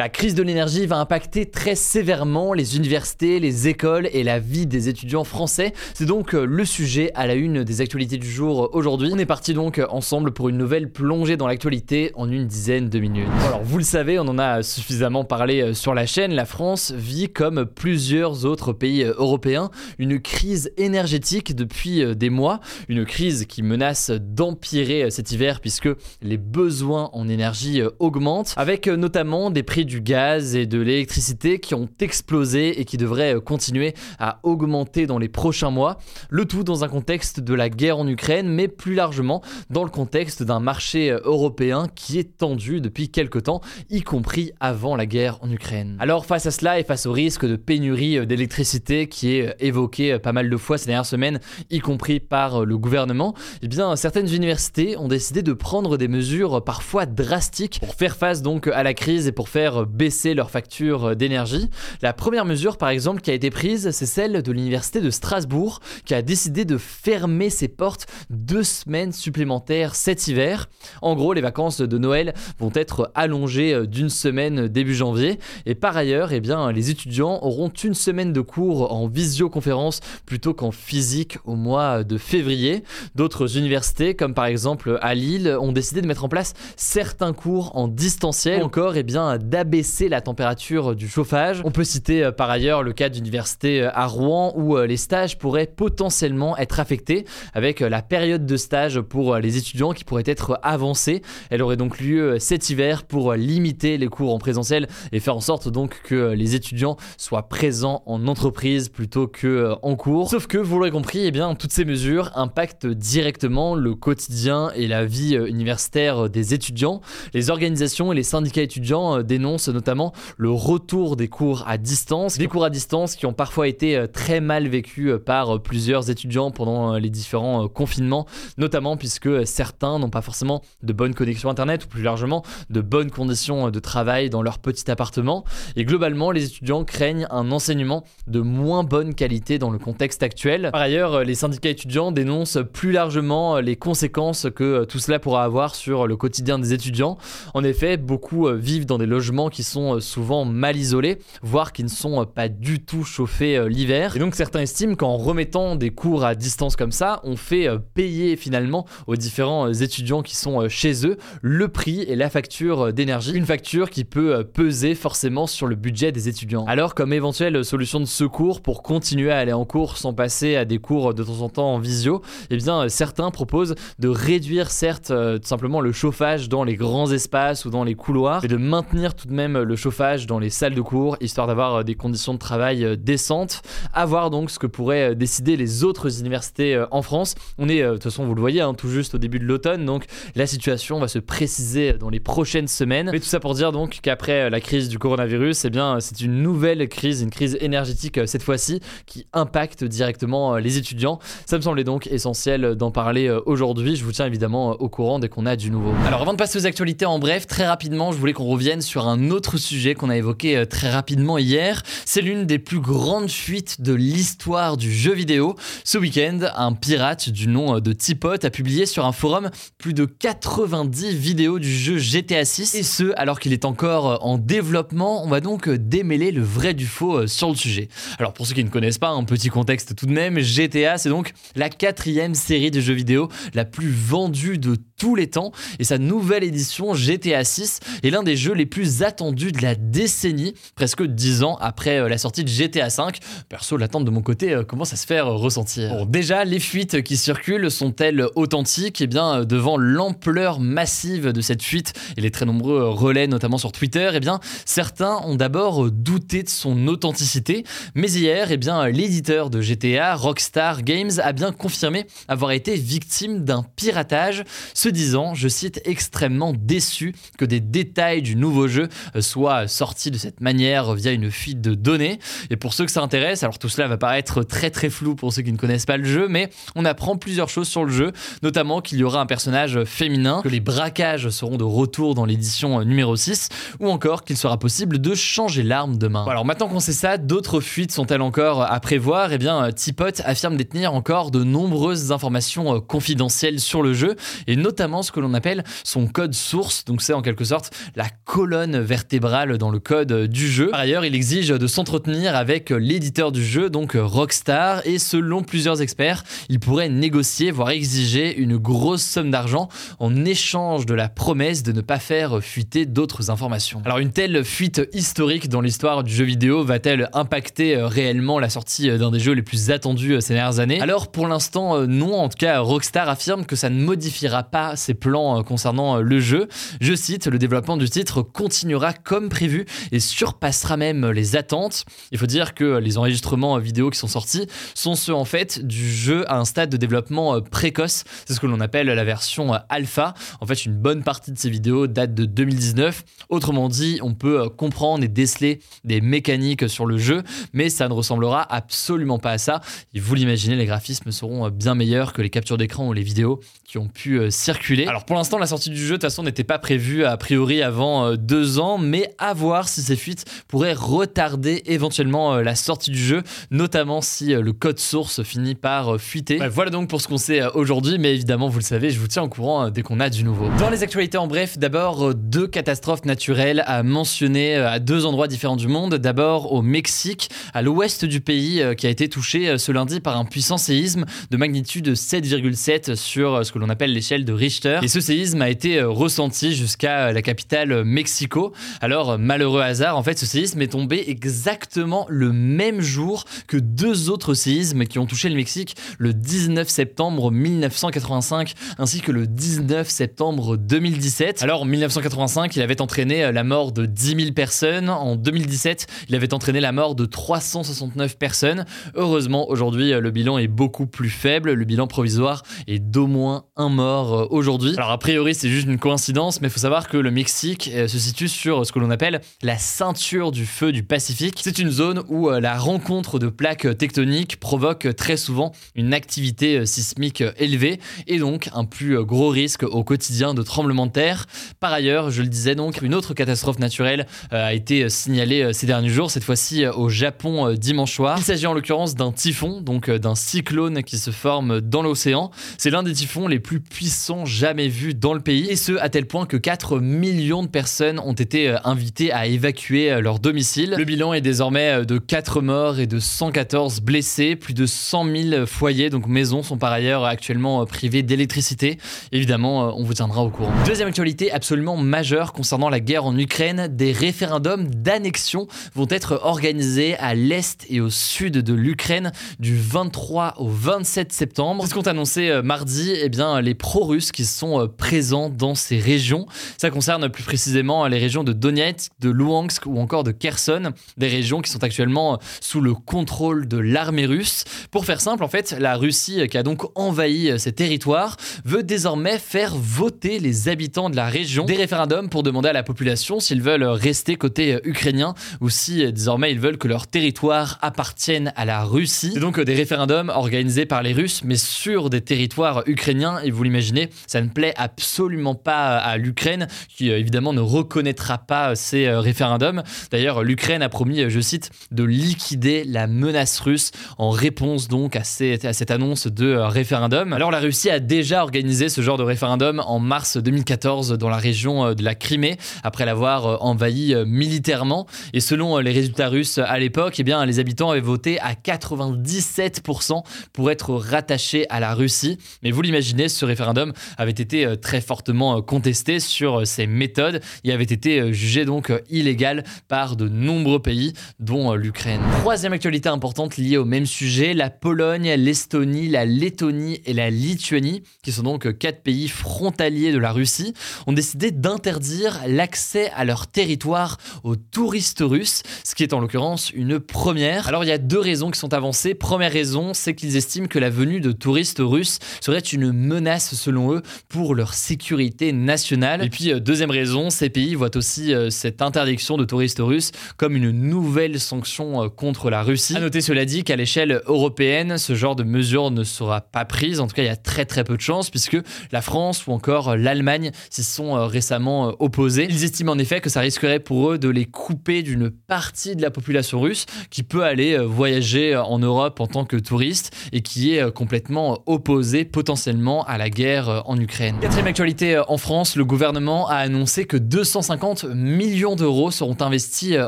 La crise de l'énergie va impacter très sévèrement les universités, les écoles et la vie des étudiants français. C'est donc euh, le sujet à la une des actualités du jour aujourd'hui. On est parti donc ensemble pour une nouvelle plongée dans l'actualité en une dizaine de minutes. Alors vous le savez, on en a suffisamment parlé euh, sur la chaîne, la France vit comme plusieurs autres pays euh, européens une crise énergétique depuis des mois, une crise qui menace d'empirer cet hiver puisque les besoins en énergie augmentent avec notamment des prix du gaz et de l'électricité qui ont explosé et qui devraient euh, continuer à augmenter dans les prochains mois. Le tout dans un contexte de la guerre en Ukraine, mais plus largement dans le contexte d'un marché euh, européen qui est tendu depuis quelques temps, y compris avant la guerre en Ukraine. Alors face à cela et face au risque de pénurie euh, d'électricité qui est évoqué pas mal de fois ces dernières semaines, y compris par le gouvernement, eh bien certaines universités ont décidé de prendre des mesures parfois drastiques pour faire face donc à la crise et pour faire baisser leurs factures d'énergie. La première mesure, par exemple, qui a été prise, c'est celle de l'Université de Strasbourg, qui a décidé de fermer ses portes deux semaines supplémentaires cet hiver. En gros, les vacances de Noël vont être allongées d'une semaine début janvier. Et par ailleurs, eh bien, les étudiants auront une semaine de cours en visioconférence plutôt qu'en physique au mois de février. D'autres universités, comme par exemple à Lille, ont décidé de mettre en place certains cours en distanciel, encore eh bien, baisser la température du chauffage. On peut citer euh, par ailleurs le cas d'université euh, à Rouen où euh, les stages pourraient potentiellement être affectés avec la période de stage pour les étudiants qui pourrait être avancée. Elle aurait donc lieu cet hiver pour limiter les cours en présentiel et faire en sorte donc que les étudiants soient présents en entreprise plutôt que en cours. Sauf que vous l'aurez compris, eh bien toutes ces mesures impactent directement le quotidien et la vie universitaire des étudiants. Les organisations et les syndicats étudiants dénoncent notamment le retour des cours à distance, des cours à distance qui ont parfois été euh, très mal vécus euh, par euh, plusieurs étudiants pendant les différents confinements, notamment puisque certains n'ont pas forcément de bonnes connexions internet ou plus largement de bonnes conditions de travail dans leur petit appartement. Et globalement, les étudiants craignent un enseignement de moins bonne qualité dans le contexte actuel. Par ailleurs, les syndicats étudiants dénoncent plus largement les conséquences que tout cela pourra avoir sur le quotidien des étudiants. En effet, beaucoup vivent dans des logements qui sont euh, souvent mal isolés, voire qui ne sont euh, pas du tout chauffés euh, l'hiver. Et donc certains estiment qu'en remettant des cours à distance comme ça, on fait payer finalement aux différents étudiants qui sont chez eux le prix et la facture d'énergie. Une facture qui peut peser forcément sur le budget des étudiants. Alors comme éventuelle solution de secours pour continuer à aller en cours sans passer à des cours de temps en temps en visio, eh bien certains proposent de réduire certes tout simplement le chauffage dans les grands espaces ou dans les couloirs, et de maintenir tout même même le chauffage dans les salles de cours, histoire d'avoir euh, des conditions de travail euh, décentes. À voir donc ce que pourraient euh, décider les autres universités en France. On est, de toute façon, vous le voyez, hein, tout juste au début de l'automne, donc la situation va se préciser dans les prochaines semaines. Mais tout ça pour dire donc qu'après la crise du coronavirus, eh bien, c'est une nouvelle crise, une crise énergétique cette fois-ci, qui impacte directement les étudiants. Ça me semblait donc essentiel d'en parler aujourd'hui. Je vous tiens évidemment au courant dès qu'on a du nouveau. Alors avant de passer aux actualités en bref, très rapidement, je voulais qu'on revienne sur un autre sujet qu'on a évoqué euh, très rapidement hier. C'est l'une des plus grandes fuites de l'histoire du jeu vidéo. Ce week-end, un pirate du nom euh, de Tipot a publié sur un forum plus de 90 vidéos du jeu GTA 6 et ce alors qu'il est encore euh, en développement. On va donc démêler le vrai du faux sur le sujet. Alors pour ceux qui ne connaissent pas, un petit contexte tout de même, GTA c'est donc la quatrième série de jeux vidéo la plus vendue de tous les temps et sa nouvelle édition GTA 6 est l'un des jeux les plus attendus de la décennie, presque 10 ans après euh, la sortie de GTA V. Perso, l'attente de mon côté euh, commence à se faire ressentir? Bon, déjà, les fuites qui circulent sont-elles authentiques? Eh bien, euh, devant l'ampleur massive de cette fuite et les très nombreux relais, notamment sur Twitter, eh bien, certains ont d'abord douté de son authenticité. Mais hier, eh bien, l'éditeur de GTA, Rockstar Games, a bien confirmé avoir été victime d'un piratage. Disant, je cite, extrêmement déçu que des détails du nouveau jeu soient sortis de cette manière via une fuite de données. Et pour ceux que ça intéresse, alors tout cela va paraître très très flou pour ceux qui ne connaissent pas le jeu, mais on apprend plusieurs choses sur le jeu, notamment qu'il y aura un personnage féminin, que les braquages seront de retour dans l'édition numéro 6, ou encore qu'il sera possible de changer l'arme de main. alors maintenant qu'on sait ça, d'autres fuites sont-elles encore à prévoir? Eh bien, Tipot affirme détenir encore de nombreuses informations euh, confidentielles sur le jeu, et notamment ce que l'on appelle son code source, donc c'est en quelque sorte la colonne vertébrale dans le code du jeu. Par ailleurs, il exige de s'entretenir avec l'éditeur du jeu, donc Rockstar, et selon plusieurs experts, il pourrait négocier, voire exiger une grosse somme d'argent en échange de la promesse de ne pas faire fuiter d'autres informations. Alors une telle fuite historique dans l'histoire du jeu vidéo va-t-elle impacter euh, réellement la sortie euh, d'un des jeux les plus attendus euh, ces dernières années? Alors pour l'instant non, en tout cas Rockstar affirme que ça ne modifiera pas ses plans concernant le jeu. Je cite, le développement du titre continuera comme prévu et surpassera même les attentes. Il faut dire que les enregistrements vidéo qui sont sortis sont ceux en fait du jeu à un stade de développement précoce. C'est ce que l'on appelle la version alpha. En fait, une bonne partie de ces vidéos date de 2019. Autrement dit, on peut comprendre et déceler des mécaniques sur le jeu, mais ça ne ressemblera absolument pas à ça. Et vous l'imaginez, les graphismes seront bien meilleurs que les captures d'écran ou les vidéos qui ont pu euh, circuler. Alors pour l'instant, la sortie du jeu de toute façon n'était pas prévue a priori avant euh, deux ans, mais à voir si ces fuites pourraient retarder éventuellement euh, la sortie du jeu, notamment si le code source finit par fuiter. voilà donc pour ce qu'on sait aujourd'hui, mais évidemment, vous le savez, je vous tiens au courant dès qu'on a du nouveau. Dans les actualités en bref, d'abord deux catastrophes naturelles à mentionner à deux endroits différents du monde. D'abord au Mexique, à l'ouest du pays, qui a été touché ce lundi par un puissant séisme de magnitude 7,7 sur ce que l'on appelle l'échelle de Richter. Et ce séisme a été ressenti jusqu'à la capitale Mexico. Alors, malheureux hasard, en fait, ce séisme est tombé exactement le même jour que deux autres séismes qui ont touché le Mexique le 19 septembre 1985 ainsi que le 19 septembre 2017. Alors, en 1985, il avait entraîné la mort de 10 000 personnes. En 2017, il avait entraîné la mort de 369 personnes. Heureusement, aujourd'hui, le bilan est beaucoup plus faible. Le bilan provisoire est d'au moins un mort euh, aujourd'hui. Alors, a priori, c'est juste une coïncidence, mais il faut savoir que le Mexique euh, se situe sur ce que l'on appelle la ceinture du feu du Pacifique. C'est une zone où euh, la rencontre de plaques tectoniques provoque très souvent une activité sismique élevée et donc un plus gros risque au quotidien de tremblements de terre. Par ailleurs, je le disais donc, une autre catastrophe naturelle a été signalée ces derniers jours, cette fois-ci au Japon dimanche soir. Il s'agit en l'occurrence d'un typhon, donc d'un cyclone qui se forme dans l'océan. C'est l'un des typhons les plus puissants jamais vus dans le pays, et ce à tel point que 4 millions de personnes ont été euh, invitées à évacuer euh, leur domicile. Le bilan est désormais euh, de 4 morts et de 114 blessés. Plus de 100 000 foyers, donc maisons, sont par ailleurs actuellement privés d'électricité. Évidemment, on vous tiendra au courant. Deuxième actualité absolument majeure concernant la guerre en Ukraine, des référendums d'annexion vont être organisés à l'est et au sud de l'Ukraine du 23 au 27 septembre. C'est ce qu'ont annoncé mardi eh bien, les pro-russes qui sont présents dans ces régions. Ça concerne plus précisément les régions de Donetsk, de Luhansk ou encore de Kherson, des régions qui sont actuellement sous le contrôle de l'armée russe. Pour faire simple, en fait, la Russie, qui a donc envahi ces territoires, veut désormais faire voter les habitants de la région des référendums pour demander à la population s'ils veulent rester côté ukrainien ou si désormais ils veulent que leur territoire appartienne à la Russie. C'est donc des référendums organisés par les Russes, mais sur des territoires ukrainiens. Et vous l'imaginez, ça ne plaît absolument pas à l'Ukraine, qui euh, évidemment ne reconnaîtra pas ces euh, référendums. D'ailleurs, l'Ukraine a promis, je cite, de liquider la menace russe en réponse donc à, cette annonce de euh, référendum. Alors la Russie a déjà organisé ce genre de référendum en mars 2014 dans la région de la Crimée, après l'avoir envahi militairement. Et selon les résultats russes à l'époque, eh bien, les habitants avaient voté à 97% pour être rattachés à la Russie. Mais vous l'imaginez, ce référendum avait été très fortement contesté sur ces méthodes et avait été euh, jugé donc euh, illégal par de nombreux pays, dont euh, l'Ukraine. Troisième actualité importante liée au même sujet, la Pologne, l'Estonie, la Lettonie et la Lituanie, qui sont donc quatre pays frontaliers de la Russie, ont décidé d'interdire l'accès à leur territoire aux touristes russes, ce qui est en l'occurrence une première. Alors il y a deux raisons qui sont avancées. Première raison, c'est qu'ils estiment que la venue de touristes russes serait une menace selon eux pour leur sécurité nationale. Et puis, deuxième raison, ces pays voient aussi cette interdiction de touristes russes comme une nouvelle sanction contre la Russie. À noter cela dit qu'à l'échelle européenne, ce genre de mesure ne sera pas prise. En tout cas, il y a très très peu de chances puisque la France ou encore l'Allemagne s'y sont récemment opposés. Ils estiment en effet que ça risquerait pour eux de les couper d'une partie de la population russe qui peut aller euh, voyager en Europe en tant que touriste et qui est euh, complètement opposé potentiellement à la guerre euh, Ukraine. Quatrième actualité en France, le gouvernement a annoncé que 250 millions d'euros seront investis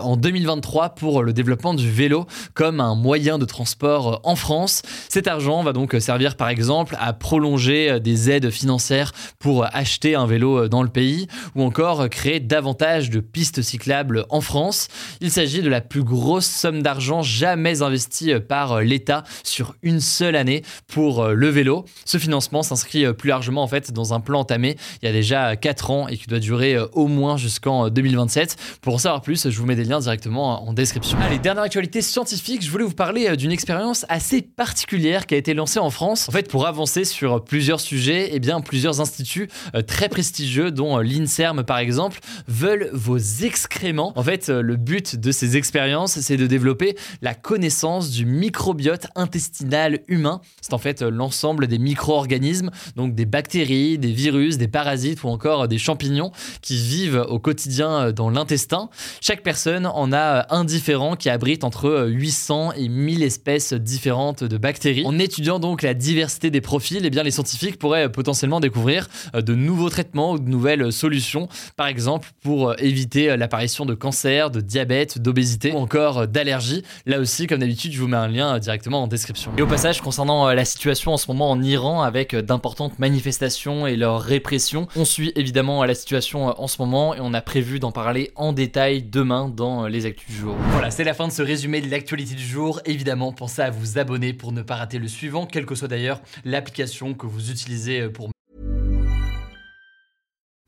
en 2023 pour le développement du vélo comme un moyen de transport en France. Cet argent va donc servir par exemple à prolonger des aides financières pour acheter un vélo dans le pays ou encore créer davantage de pistes cyclables en France. Il s'agit de la plus grosse somme d'argent jamais investie par l'État sur une seule année pour le vélo. Ce financement s'inscrit plus largement en dans un plan entamé il y a déjà 4 ans et qui doit durer au moins jusqu'en 2027. Pour en savoir plus, je vous mets des liens directement en description. Allez, dernière actualité scientifique, je voulais vous parler d'une expérience assez particulière qui a été lancée en France. En fait, pour avancer sur plusieurs sujets, et eh bien plusieurs instituts euh, très prestigieux dont euh, l'INSERM par exemple veulent vos excréments. En fait, euh, le but de ces expériences, c'est de développer la connaissance du microbiote intestinal humain. C'est en fait l'ensemble des micro-organismes, donc des bactéries, des virus, des parasites ou encore des champignons qui vivent au quotidien dans l'intestin. Chaque personne en a un différent qui abrite entre 800 et 1000 espèces différentes de bactéries. En étudiant donc la diversité des profils, eh bien les scientifiques pourraient potentiellement découvrir de nouveaux traitements ou de nouvelles solutions, par exemple pour éviter l'apparition de cancer, de diabète, d'obésité ou encore d'allergies. Là aussi, comme d'habitude, je vous mets un lien directement en description. Et au passage, concernant euh, la situation en ce moment en Iran avec euh, d'importantes manifestations et leur répression, on suit évidemment la situation euh, en ce moment et on a prévu d'en parler en détail demain dans les actus du jour. Voilà, c'est la fin de ce résumé de l'actualité du jour. Évidemment, pensez à vous abonner pour ne pas rater le suivant, quelle que soit d'ailleurs l'application que vous utilisez pour